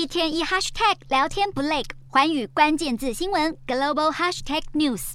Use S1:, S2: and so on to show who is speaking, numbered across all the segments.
S1: 一天一 hashtag 聊天不累，环宇关键字新闻 global hashtag news。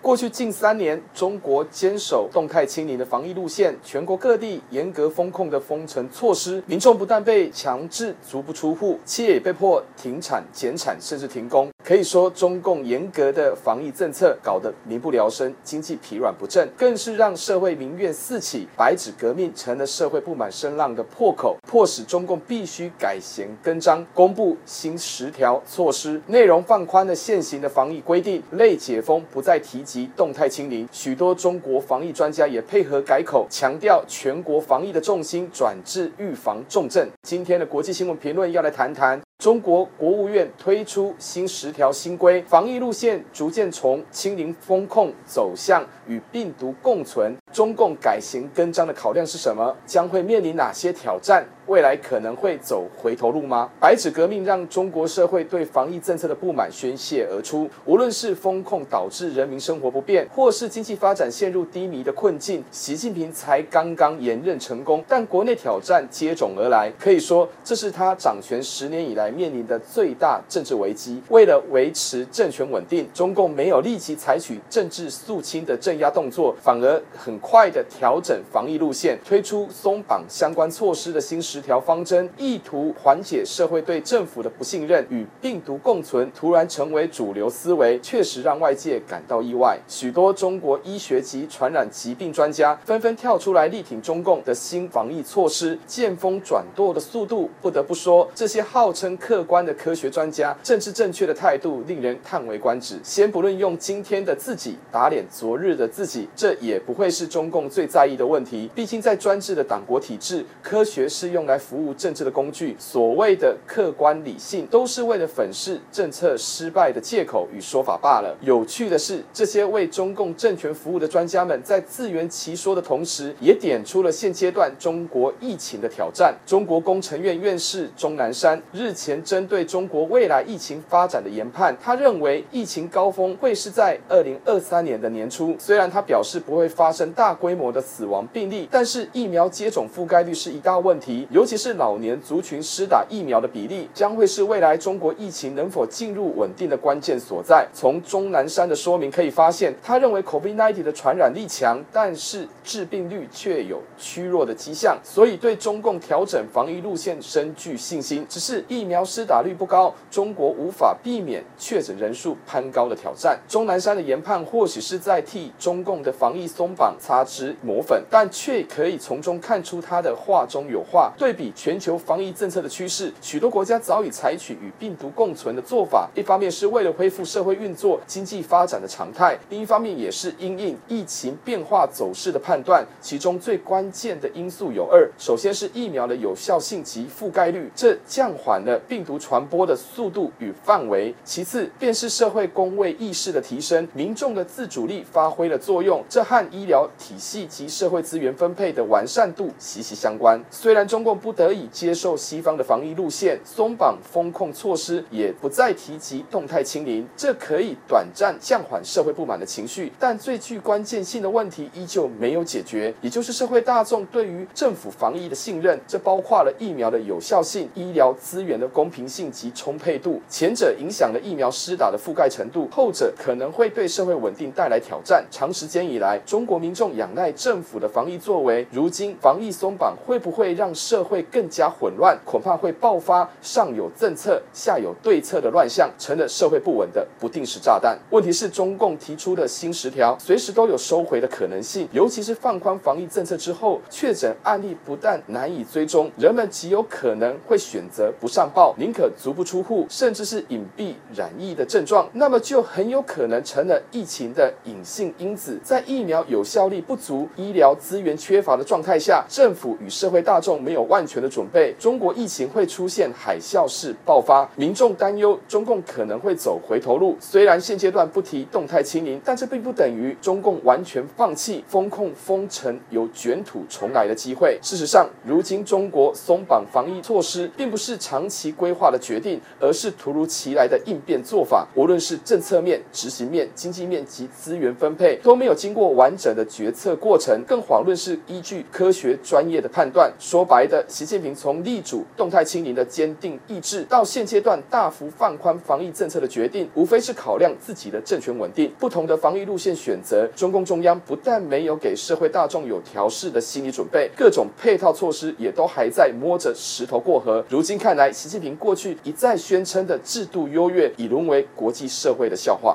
S2: 过去近三年，中国坚守动态清零的防疫路线，全国各地严格封控的封城措施，民众不但被强制足不出户，企业也被迫停产、减产，甚至停工。可以说，中共严格的防疫政策搞得民不聊生，经济疲软不振，更是让社会民怨四起。白纸革命成了社会不满声浪的破口，迫使中共必须改弦更张，公布新十条措施，内容放宽了现行的防疫规定，类解封不再提及动态清零。许多中国防疫专家也配合改口，强调全国防疫的重心转至预防重症。今天的国际新闻评论要来谈谈。中国国务院推出新十条新规，防疫路线逐渐从清零风控走向与病毒共存。中共改弦更张的考量是什么？将会面临哪些挑战？未来可能会走回头路吗？白纸革命让中国社会对防疫政策的不满宣泄而出。无论是封控导致人民生活不便，或是经济发展陷入低迷的困境，习近平才刚刚连任成功，但国内挑战接踵而来。可以说，这是他掌权十年以来面临的最大政治危机。为了维持政权稳定，中共没有立即采取政治肃清的镇压动作，反而很快的调整防疫路线，推出松绑相关措施的新十条方针，意图缓解社会对政府的不信任。与病毒共存突然成为主流思维，确实让外界感到意外。许多中国医学及传染疾病专家纷纷跳出来力挺中共的新防疫措施，见风转舵的速度，不得不说，这些号称客观的科学专家，政治正确的态度令人叹为观止。先不论用今天的自己打脸昨日的自己，这也不会是中共最在意的问题。毕竟在专制的党国体制，科学是用来服务政治的工具。所谓的客观理性，都是为了粉饰政策失败的借口与说法罢了。有趣的是，这些为中共政权服务的专家们，在自圆其说的同时，也点出了现阶段中国疫情的挑战。中国工程院院士钟南山日前针对中国未来疫情发展的研判，他认为疫情高峰会是在二零二三年的年初。虽然他表示不会发生大规模的死亡病例，但是疫苗接种覆盖率是一大问题，尤其是老年族群施打疫苗的比例，将会是未来中国疫情能否进入稳定的关键所在。从钟南山的说明可以发现，他认为 COVID-19 的传染力强，但是致病率却有趋弱的迹象，所以对中共调整防疫路线深具信心。只是疫苗施打率不高，中国无法避免确诊人数攀高的挑战。钟南山的研判或许是在替中共的防疫松绑擦脂抹粉，但却可以从中看出他的话中有话。对比全球防疫政策的趋势，许多国家早已采取与病毒共存的做法。一方面是为了恢复社会运作、经济发展的常态，另一方面也是因应疫情变化走势的判断。其中最关键的因素有二：首先是疫苗的有效性及覆盖率，这降缓了病毒传播的速度与范围；其次便是社会公卫意识的提升，民众的自主力发挥了作用，这和医疗体系及社会资源分配的完善度息息相关。虽然中共不得已接受西方的防疫路线，松绑风控措施，也不再提及动态清零，这可以短暂降缓社会不满的情绪，但最具关键性的问题依旧没有解决，也就是社会大众对于政府防疫的信任。这包括了疫苗的有效性、医疗资源的公平性及充沛度，前者影响了疫苗施打的覆盖程度，后者可能会对社会稳定带来挑战。长时间以来，中国民众仰赖政府的防疫作为，如今防疫松绑会不会让社会更加混乱？恐怕会爆发上有政策、下有对策的乱象，成了社会不稳的不定时炸弹。问题是，中共提出的新十条随时都有收回的可能性，尤其是放宽防疫政策之后，确诊案例不但难以追踪，人们极有可能会选择不上报，宁可足不出户，甚至是隐蔽染疫的症状，那么就很有可能成了疫情的隐性因子。在疫苗有效力不足、医疗资源缺乏的状态下，政府与社会大众没有万全的准备，中国疫情会出现海啸式爆发。民众担忧中共可能会走回头路。虽然现阶段不提动态清零，但这并不等于中共完全放弃封控封城有卷土重来的机会。事实上，如今中国松绑防疫措施，并不是长期规划的决定，而是突如其来的应变做法。无论是政策面、执行面、经济面及资源分配，都没有经过完整的决策过程，更遑论是依据科学专业的判断。说白的，习近平从力主动态清零的坚定意志，到现阶段大幅放宽防疫政策的决定，无非是考量自己的政权稳定。不同的防疫路线选择，中共中央不但没有给社会大众有调试的心理准备，各种配套措施也都还在摸着石头过河。如今看来，习近平过去一再宣称的制度优越，已沦为国际社会的笑话。